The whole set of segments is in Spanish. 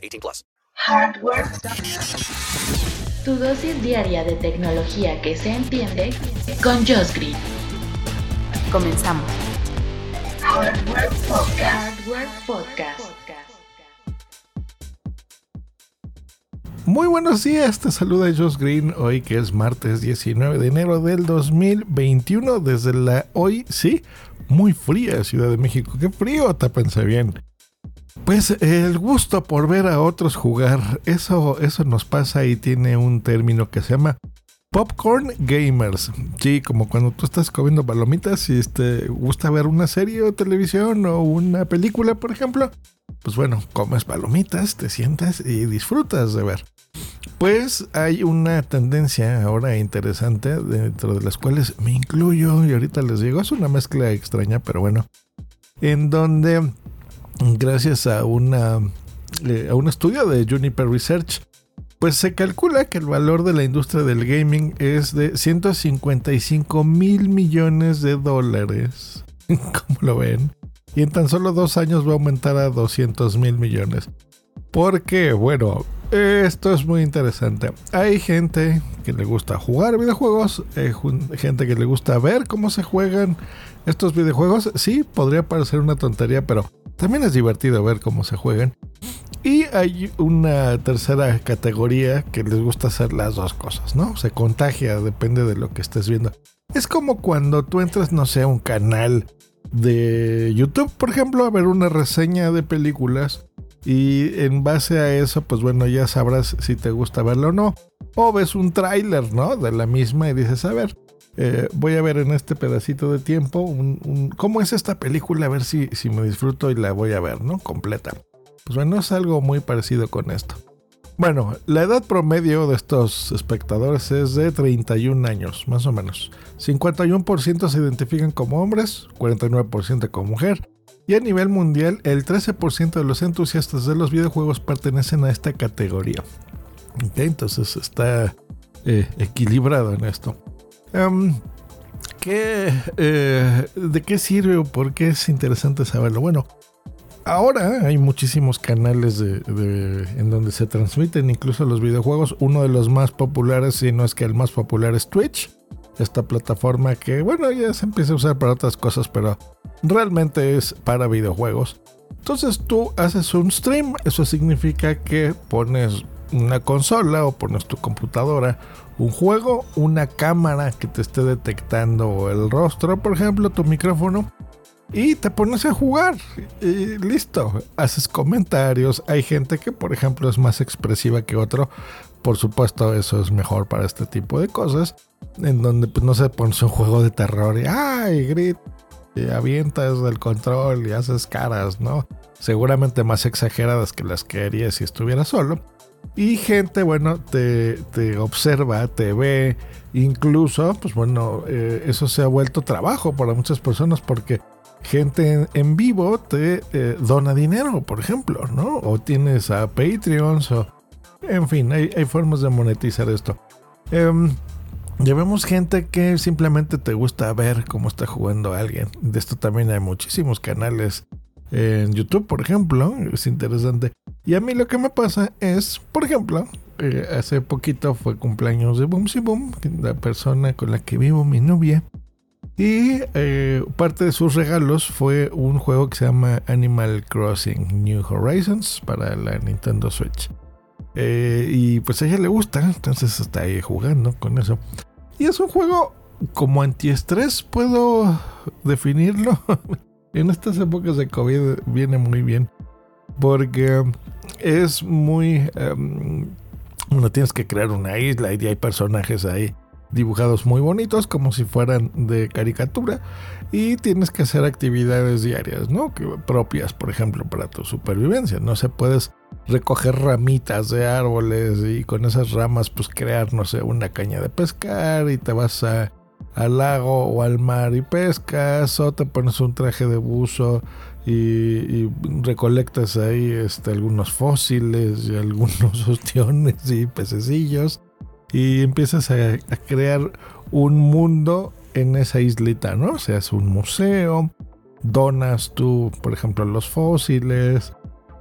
18 plus. Hardware. Tu dosis diaria de tecnología que se entiende con Josh Green. Comenzamos. Hardware Podcast. Hardware Podcast. Muy buenos días, te saluda Josh Green hoy que es martes 19 de enero del 2021 desde la hoy, sí, muy fría Ciudad de México. Qué frío, tápense bien. Pues el gusto por ver a otros jugar, eso, eso nos pasa y tiene un término que se llama Popcorn Gamers. Sí, como cuando tú estás comiendo palomitas y te gusta ver una serie o televisión o una película, por ejemplo. Pues bueno, comes palomitas, te sientas y disfrutas de ver. Pues hay una tendencia ahora interesante dentro de las cuales me incluyo y ahorita les digo, es una mezcla extraña, pero bueno, en donde gracias a, eh, a un estudio de Juniper Research, pues se calcula que el valor de la industria del gaming es de 155 mil millones de dólares. ¿Cómo lo ven? Y en tan solo dos años va a aumentar a 200 mil millones. Porque, bueno, esto es muy interesante. Hay gente que le gusta jugar videojuegos, hay gente que le gusta ver cómo se juegan estos videojuegos. Sí, podría parecer una tontería, pero también es divertido ver cómo se juegan. Y hay una tercera categoría que les gusta hacer las dos cosas, ¿no? Se contagia, depende de lo que estés viendo. Es como cuando tú entras, no sé, a un canal de YouTube, por ejemplo, a ver una reseña de películas. Y en base a eso, pues bueno, ya sabrás si te gusta verlo o no. O ves un tráiler, ¿no? De la misma y dices, a ver, eh, voy a ver en este pedacito de tiempo un, cómo es esta película, a ver si, si me disfruto y la voy a ver, ¿no? Completa. Pues bueno, es algo muy parecido con esto. Bueno, la edad promedio de estos espectadores es de 31 años, más o menos. 51% se identifican como hombres, 49% como mujer. Y a nivel mundial, el 13% de los entusiastas de los videojuegos pertenecen a esta categoría. entonces está eh, equilibrado en esto. Em, ¿qué, eh, ¿De qué sirve o por qué es interesante saberlo? Bueno, ahora hay muchísimos canales de, en donde se transmiten incluso los videojuegos. Uno de los más populares, si no es que el más popular, es Twitch. Esta plataforma que, bueno, ya se empieza a usar para otras cosas, pero realmente es para videojuegos. Entonces tú haces un stream, eso significa que pones una consola o pones tu computadora, un juego, una cámara que te esté detectando el rostro, por ejemplo, tu micrófono, y te pones a jugar y listo, haces comentarios, hay gente que por ejemplo es más expresiva que otro, por supuesto eso es mejor para este tipo de cosas, en donde pues no se pones un juego de terror y ay, grit, y avientas del control y haces caras, ¿no? Seguramente más exageradas que las que harías si estuviera solo. Y gente, bueno, te, observa, te ve, incluso, pues bueno, eh, eso se ha vuelto trabajo para muchas personas porque gente en, vivo te eh, dona dinero, por ejemplo, ¿no? O tienes a Patreons, o... En fin, hay, formas de monetizar esto. Eh, Llevemos gente que simplemente te gusta ver cómo está jugando alguien. De esto también hay muchísimos canales en YouTube, por ejemplo. Es interesante. Y a mí lo que me pasa es, por ejemplo, eh, hace poquito fue cumpleaños de Boomsy Boom, la persona con la que vivo, mi novia. Y eh, parte de sus regalos fue un juego que se llama Animal Crossing New Horizons para la Nintendo Switch. Eh, y pues a ella le gusta, entonces está ahí jugando con eso. Y es un juego como antiestrés, puedo definirlo. en estas épocas de COVID viene muy bien. Porque es muy... Um, bueno, tienes que crear una isla y hay personajes ahí. Dibujados muy bonitos, como si fueran de caricatura, y tienes que hacer actividades diarias, ¿no? Que, propias, por ejemplo, para tu supervivencia. No se puedes recoger ramitas de árboles y con esas ramas, pues crear, no sé, una caña de pescar y te vas a, al lago o al mar y pescas, o te pones un traje de buzo y, recolectas ahí este, algunos fósiles y algunos ostiones y pececillos y empiezas a, crear un mundo en esa islita, ¿no? O sea, es un museo, donas tú, por ejemplo, los fósiles,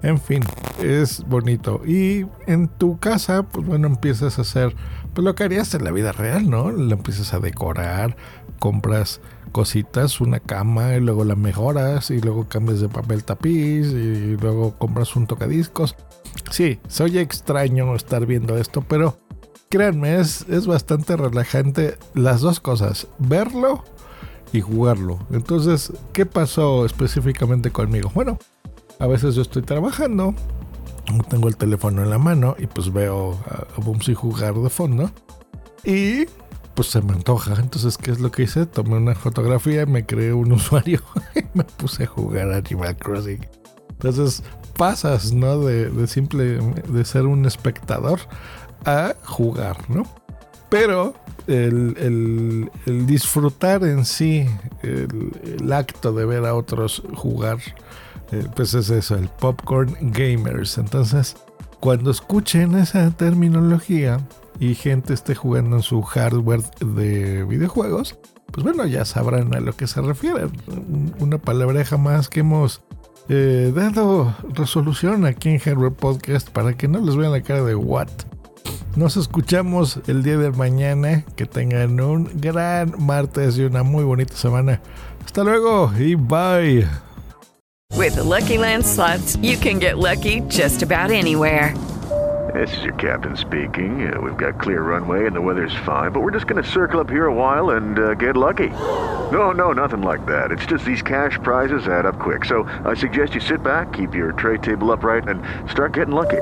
en fin, es bonito. Y en tu casa, pues bueno, empiezas a hacer pues, lo que harías en la vida real, ¿no? Lo empiezas a decorar, compras cositas, una cama, y luego la mejoras, y luego cambias de papel tapiz, y luego compras un tocadiscos. Sí, soy extraño estar viendo esto, pero créanme, es, es bastante relajante las dos cosas, verlo y jugarlo. Entonces, ¿qué pasó específicamente conmigo? Bueno, a veces yo estoy trabajando, tengo el teléfono en la mano y pues veo a, a Bumsy jugar de fondo y pues se me antoja. Entonces, ¿qué es lo que hice? Tomé una fotografía me creé un usuario y me puse a jugar Animal Crossing. Entonces, pasas, ¿no? De, de simple, de ser un espectador a jugar, ¿no? Pero el, disfrutar en sí, el, acto de ver a otros jugar, eh, pues es eso, el popcorn gamers. Entonces, cuando escuchen esa terminología y gente esté jugando en su hardware de videojuegos, pues bueno, ya sabrán a lo que se refiere. Una palabreja más que hemos eh, dado resolución aquí en Hardware Podcast para que no les vean la cara de what. Nos escuchamos el día de mañana. Que tengan un gran martes y una muy bonita semana. Hasta luego y bye. With the Lucky Land slots, you can get lucky just about anywhere. This is your captain speaking. Uh, we've got clear runway and the weather's fine, but we're just going to circle up here a while and uh, get lucky. No, no, nothing like that. It's just these cash prizes add up quick. So I suggest you sit back, keep your tray table upright, and start getting lucky.